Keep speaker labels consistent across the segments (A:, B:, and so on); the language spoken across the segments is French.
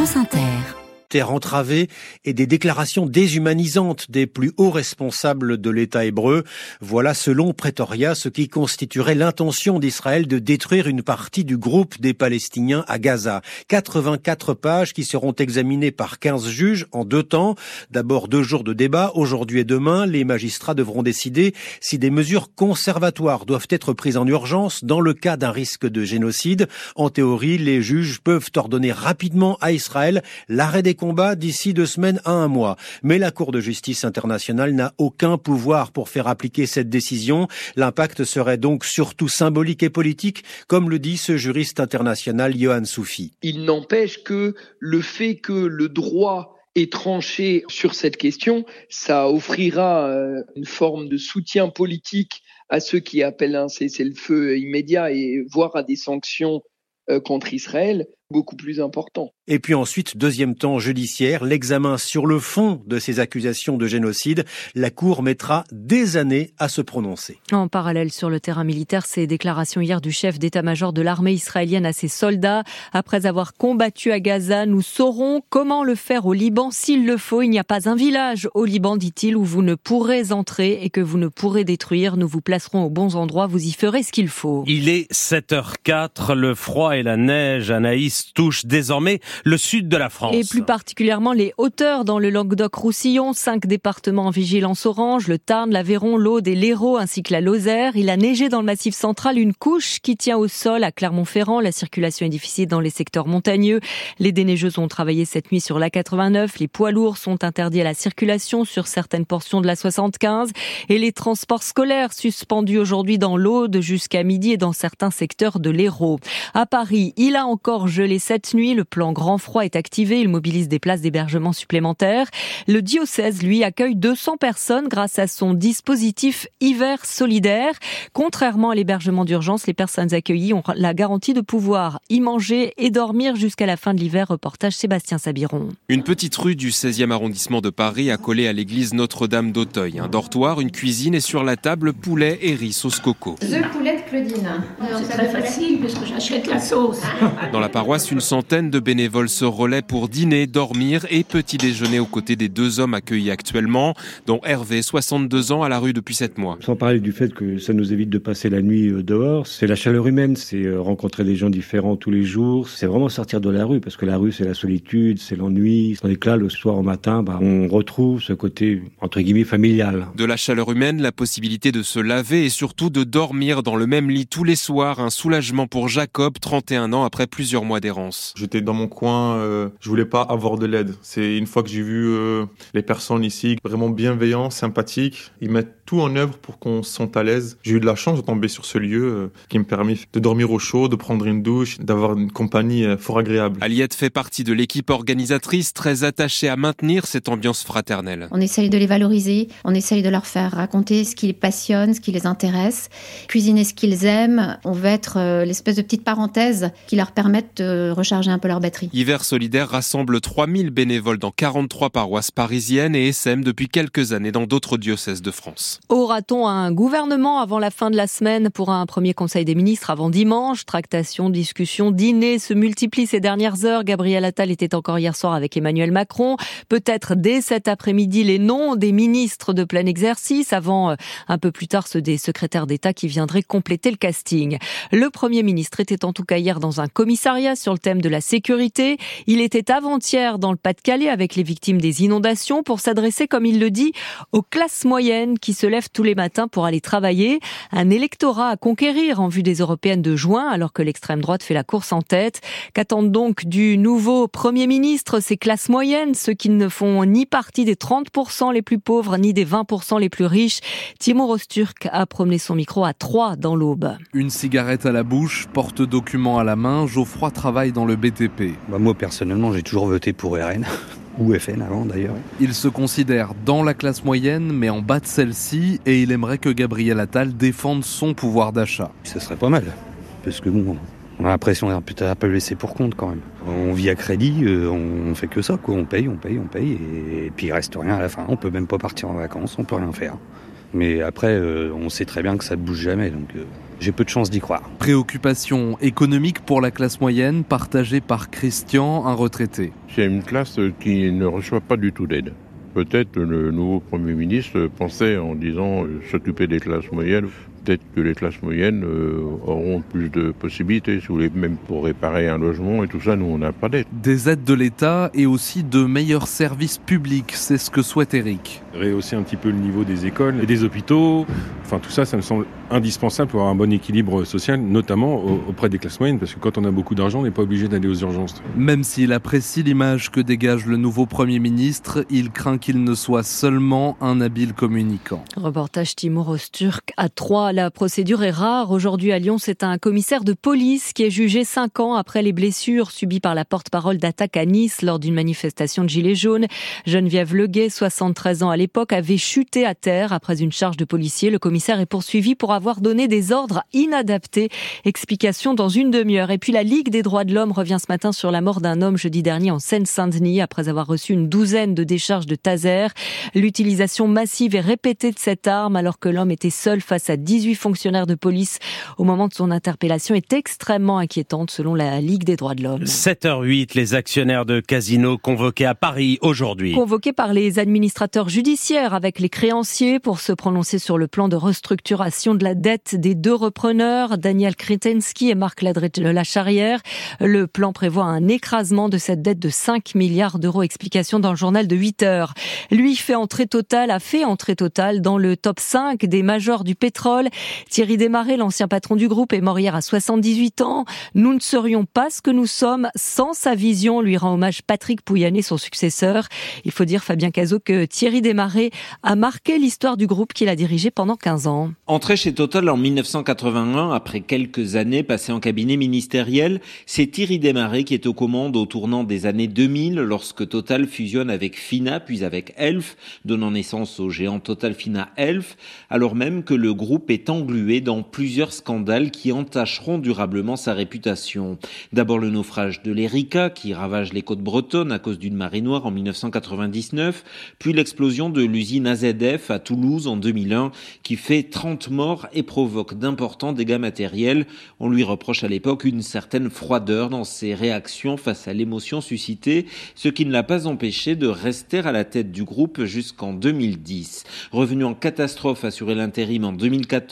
A: France Inter
B: terre entravée et des déclarations déshumanisantes des plus hauts responsables de l'État hébreu. Voilà, selon Pretoria, ce qui constituerait l'intention d'Israël de détruire une partie du groupe des Palestiniens à Gaza. 84 pages qui seront examinées par 15 juges en deux temps. D'abord deux jours de débat, aujourd'hui et demain. Les magistrats devront décider si des mesures conservatoires doivent être prises en urgence dans le cas d'un risque de génocide. En théorie, les juges peuvent ordonner rapidement à Israël l'arrêt des combat d'ici deux semaines à un mois. Mais la Cour de justice internationale n'a aucun pouvoir pour faire appliquer cette décision. L'impact serait donc surtout symbolique et politique, comme le dit ce juriste international Johan Soufi.
C: Il n'empêche que le fait que le droit est tranché sur cette question, ça offrira euh, une forme de soutien politique à ceux qui appellent un cessez-le-feu immédiat et voire à des sanctions euh, contre Israël beaucoup plus important.
B: Et puis ensuite, deuxième temps judiciaire, l'examen sur le fond de ces accusations de génocide. La Cour mettra des années à se prononcer.
D: En parallèle, sur le terrain militaire, ces déclarations hier du chef d'état-major de l'armée israélienne à ses soldats. Après avoir combattu à Gaza, nous saurons comment le faire au Liban s'il le faut. Il n'y a pas un village au Liban, dit-il, où vous ne pourrez entrer et que vous ne pourrez détruire. Nous vous placerons aux bons endroits, vous y ferez ce qu'il faut.
E: Il est 7h04, le froid et la neige, Anaïs touche désormais le sud de la France.
D: Et plus particulièrement les hauteurs dans le Languedoc-Roussillon, cinq départements en vigilance orange, le Tarn, l'Aveyron, l'Aude et l'Hérault ainsi que la Lozère. Il a neigé dans le massif central une couche qui tient au sol à Clermont-Ferrand. La circulation est difficile dans les secteurs montagneux. Les déneigeuses ont travaillé cette nuit sur la 89. Les poids lourds sont interdits à la circulation sur certaines portions de la 75 et les transports scolaires suspendus aujourd'hui dans l'Aude jusqu'à midi et dans certains secteurs de l'Hérault. À Paris, il a encore gelé cette nuit. Le plan grand froid est activé. Il mobilise des places d'hébergement supplémentaires. Le diocèse, lui, accueille 200 personnes grâce à son dispositif hiver solidaire. Contrairement à l'hébergement d'urgence, les personnes accueillies ont la garantie de pouvoir y manger et dormir jusqu'à la fin de l'hiver. Reportage Sébastien Sabiron.
F: Une petite rue du 16e arrondissement de Paris accolée à l'église Notre-Dame d'Auteuil. Un dortoir, une cuisine et sur la table poulet et riz sauce coco.
G: The poulet de Claudine. C'est très facile parce que j'achète la sauce.
F: Dans la paroisse, une centaine de bénévoles se relaient pour dîner, dormir et petit déjeuner aux côtés des deux hommes accueillis actuellement, dont Hervé, 62 ans, à la rue depuis 7 mois.
H: Sans parler du fait que ça nous évite de passer la nuit euh, dehors, c'est la chaleur humaine, c'est euh, rencontrer des gens différents tous les jours, c'est vraiment sortir de la rue, parce que la rue c'est la solitude, c'est l'ennui, tandis que là, le soir au matin, bah, on retrouve ce côté, entre guillemets, familial.
F: De la chaleur humaine, la possibilité de se laver et surtout de dormir dans le même lit tous les soirs, un soulagement pour Jacob, 31 ans, après plusieurs mois
I: J'étais dans mon coin, euh, je voulais pas avoir de l'aide. C'est une fois que j'ai vu euh, les personnes ici vraiment bienveillants, sympathiques, ils mettent tout en œuvre pour qu'on se sente à l'aise. J'ai eu de la chance de tomber sur ce lieu euh, qui me permet de dormir au chaud, de prendre une douche, d'avoir une compagnie fort agréable.
F: Aliette fait partie de l'équipe organisatrice très attachée à maintenir cette ambiance fraternelle.
J: On essaye de les valoriser, on essaye de leur faire raconter ce qui les passionne, ce qui les intéresse, cuisiner ce qu'ils aiment. On veut être l'espèce de petite parenthèse qui leur permette de recharger un peu leur batterie.
F: Hiver solidaire rassemble 3000 bénévoles dans 43 paroisses parisiennes et SM depuis quelques années dans d'autres diocèses de France.
D: Aura-t-on un gouvernement avant la fin de la semaine pour un premier conseil des ministres avant dimanche? Tractation, discussion, dîner se multiplient ces dernières heures. Gabriel Attal était encore hier soir avec Emmanuel Macron. Peut-être dès cet après-midi les noms des ministres de plein exercice avant euh, un peu plus tard ceux des secrétaires d'État qui viendraient compléter le casting. Le Premier ministre était en tout cas hier dans un commissariat sur le thème de la sécurité. Il était avant-hier dans le Pas-de-Calais avec les victimes des inondations pour s'adresser, comme il le dit, aux classes moyennes qui se lèvent tous les matins pour aller travailler. Un électorat à conquérir en vue des européennes de juin, alors que l'extrême droite fait la course en tête. Qu'attendent donc du nouveau Premier ministre ces classes moyennes, ceux qui ne font ni partie des 30% les plus pauvres, ni des 20% les plus riches? Timo Rosturk a promené son micro à 3 dans l'aube.
K: Une cigarette à la bouche, porte-document à la main, Geoffroy travaille dans le BTP.
L: Bah, moi personnellement j'ai toujours voté pour RN. Ou FN avant d'ailleurs.
K: Il se considère dans la classe moyenne mais en bas de celle-ci et il aimerait que Gabriel Attal défende son pouvoir d'achat.
L: Ce serait pas mal parce que bon, on a l'impression d'être peut-être un peu laissé pour compte quand même. On vit à crédit, euh, on fait que ça quoi, on paye, on paye, on paye et, puis il reste rien à la fin. On peut même pas partir en vacances, on peut rien faire. Mais après, euh, on sait très bien que ça ne bouge jamais, donc euh, j'ai peu de chance d'y croire.
K: Préoccupation économique pour la classe moyenne, partagée par Christian, un retraité.
A: C'est une classe qui ne reçoit pas du tout d'aide. Peut-être le nouveau Premier ministre pensait en disant euh, s'occuper des classes moyennes peut-être que les classes moyennes euh, auront plus de possibilités, si vous voulez, même pour réparer un logement et tout ça, nous, on n'a pas d'aide.
K: Des aides de l'État et aussi de meilleurs services publics, c'est ce que souhaite Eric.
M: Rehausser un petit peu le niveau des écoles et des hôpitaux, enfin tout ça, ça me semble indispensable pour avoir un bon équilibre social, notamment auprès des classes moyennes, parce que quand on a beaucoup d'argent, on n'est pas obligé d'aller aux urgences.
K: Même s'il apprécie l'image que dégage le nouveau Premier ministre, il craint qu'il ne soit seulement un habile communicant.
D: Reportage Timur Osturk à 3 la procédure est rare. Aujourd'hui à Lyon, c'est un commissaire de police qui est jugé cinq ans après les blessures subies par la porte-parole d'attaque à Nice lors d'une manifestation de Gilets jaunes. Geneviève Leguet, 73 ans à l'époque, avait chuté à terre après une charge de policier. Le commissaire est poursuivi pour avoir donné des ordres inadaptés. Explication dans une demi-heure. Et puis la Ligue des droits de l'homme revient ce matin sur la mort d'un homme jeudi dernier en Seine-Saint-Denis après avoir reçu une douzaine de décharges de taser. L'utilisation massive et répétée de cette arme alors que l'homme était seul face à 10 18 fonctionnaires de police au moment de son interpellation est extrêmement inquiétante selon la Ligue des droits de l'homme.
E: 7h08, les actionnaires de Casino convoqués à Paris aujourd'hui.
D: Convoqués par les administrateurs judiciaires avec les créanciers pour se prononcer sur le plan de restructuration de la dette des deux repreneurs, Daniel Kretensky et Marc Ladret-Lacharrière. Le plan prévoit un écrasement de cette dette de 5 milliards d'euros. Explication dans le journal de 8 heures. Lui fait entrer totale, a fait entrée totale dans le top 5 des majors du pétrole. Thierry Desmarais, l'ancien patron du groupe, est mort hier à 78 ans. Nous ne serions pas ce que nous sommes sans sa vision, lui rend hommage Patrick Pouyanné, son successeur. Il faut dire, Fabien Cazot, que Thierry Desmarais a marqué l'histoire du groupe qu'il a dirigé pendant 15 ans.
N: Entré chez Total en 1981, après quelques années passées en cabinet ministériel, c'est Thierry Desmarais qui est aux commandes au tournant des années 2000 lorsque Total fusionne avec Fina puis avec Elf, donnant naissance au géant Total Fina Elf, alors même que le groupe est englué dans plusieurs scandales qui entacheront durablement sa réputation. D'abord le naufrage de l'Erika qui ravage les côtes bretonnes à cause d'une marée noire en 1999, puis l'explosion de l'usine AZF à Toulouse en 2001 qui fait 30 morts et provoque d'importants dégâts matériels. On lui reproche à l'époque une certaine froideur dans ses réactions face à l'émotion suscitée, ce qui ne l'a pas empêché de rester à la tête du groupe jusqu'en 2010. Revenu en catastrophe assuré l'intérim en 2014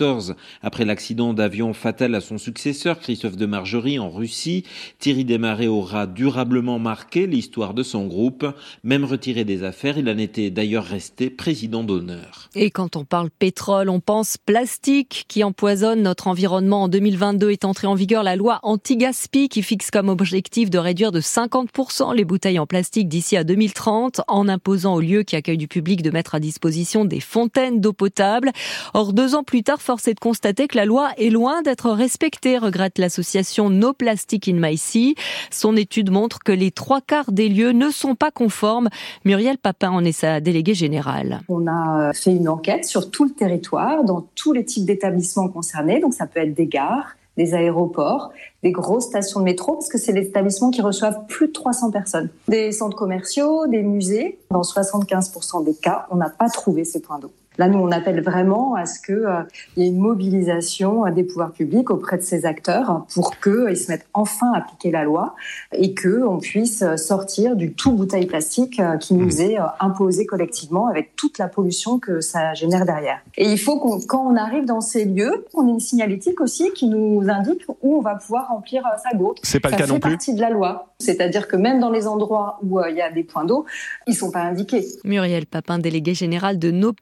N: après l'accident d'avion fatal à son successeur Christophe de Margerie en Russie, Thierry Desmarais aura durablement marqué l'histoire de son groupe. Même retiré des affaires, il en était d'ailleurs resté président d'honneur.
D: Et quand on parle pétrole, on pense plastique qui empoisonne notre environnement. En 2022 est entrée en vigueur la loi anti-gaspi qui fixe comme objectif de réduire de 50% les bouteilles en plastique d'ici à 2030 en imposant aux lieux qui accueillent du public de mettre à disposition des fontaines d'eau potable. Or, deux ans plus tard, force est de constater que la loi est loin d'être respectée, regrette l'association No Plastic in My Sea. Son étude montre que les trois quarts des lieux ne sont pas conformes. Muriel Papin en est sa déléguée générale.
O: On a fait une enquête sur tout le territoire, dans tous les types d'établissements concernés. Donc ça peut être des gares, des aéroports, des grosses stations de métro, parce que c'est les établissements qui reçoivent plus de 300 personnes. Des centres commerciaux, des musées. Dans 75% des cas, on n'a pas trouvé ces points d'eau. Là, nous, on appelle vraiment à ce qu'il euh, y ait une mobilisation euh, des pouvoirs publics auprès de ces acteurs pour qu'ils se mettent enfin à appliquer la loi et qu'on puisse sortir du tout bouteille plastique euh, qui nous mmh. est imposé collectivement avec toute la pollution que ça génère derrière. Et il faut qu'on, quand on arrive dans ces lieux, on ait une signalétique aussi qui nous indique où on va pouvoir remplir sa gourde.
M: C'est pas
O: ça
M: le cas
O: fait
M: non plus.
O: partie de la loi. C'est-à-dire que même dans les endroits où il y a des points d'eau, ils sont pas indiqués.
D: Muriel Papin, déléguée générale de No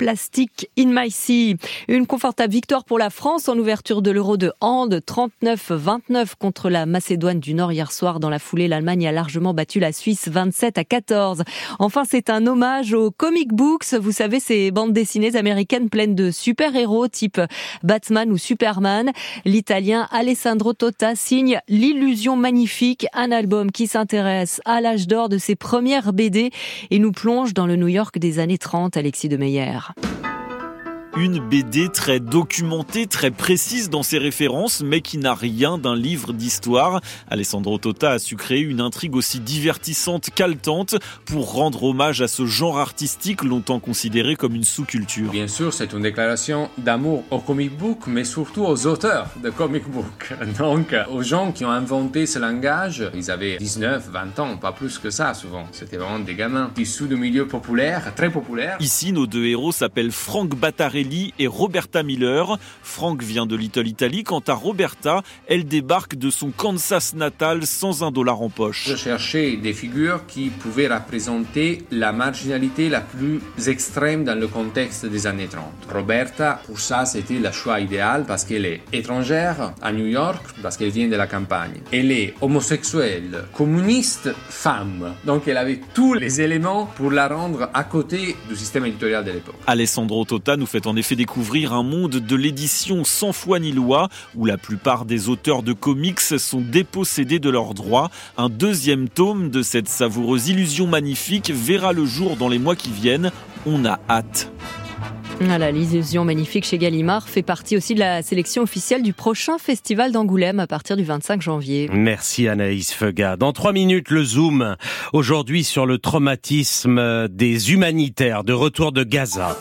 D: In My Sea. Une confortable victoire pour la France en ouverture de l'Euro de hand, 39-29 contre la Macédoine du Nord hier soir. Dans la foulée, l'Allemagne a largement battu la Suisse 27 à 14. Enfin, c'est un hommage aux comic books. Vous savez, ces bandes dessinées américaines pleines de super-héros type Batman ou Superman. L'Italien Alessandro Tota signe L'illusion magnifique, un album qui s'intéresse à l'âge d'or de ses premières BD et nous plonge dans le New York des années 30, Alexis de Meyer.
P: Une BD très documentée, très précise dans ses références, mais qui n'a rien d'un livre d'histoire. Alessandro Tota a su créer une intrigue aussi divertissante qu'haletante pour rendre hommage à ce genre artistique longtemps considéré comme une sous-culture.
Q: Bien sûr, c'est une déclaration d'amour au comic book, mais surtout aux auteurs de comic book. Donc, aux gens qui ont inventé ce langage, ils avaient 19, 20 ans, pas plus que ça souvent. C'était vraiment des gamins issus de milieux populaires, très populaires.
P: Ici, nos deux héros s'appellent Frank Battarelli et Roberta Miller. Frank vient de Little Italy, quant à Roberta, elle débarque de son Kansas natal sans un dollar en poche.
Q: Je cherchais des figures qui pouvaient représenter la marginalité la plus extrême dans le contexte des années 30. Roberta, pour ça, c'était le choix idéal parce qu'elle est étrangère à New York, parce qu'elle vient de la campagne. Elle est homosexuelle, communiste, femme. Donc elle avait tous les éléments pour la rendre à côté du système éditorial de l'époque.
P: Alessandro Tota nous fait en effet découvrir un monde de l'édition sans foi ni loi, où la plupart des auteurs de comics sont dépossédés de leurs droits. Un deuxième tome de cette savoureuse illusion magnifique verra le jour dans les mois qui viennent. On a hâte.
D: Voilà, l'illusion magnifique chez Gallimard fait partie aussi de la sélection officielle du prochain festival d'Angoulême à partir du 25 janvier.
E: Merci Anaïs Feuga. Dans trois minutes, le Zoom. Aujourd'hui sur le traumatisme des humanitaires de retour de Gaza.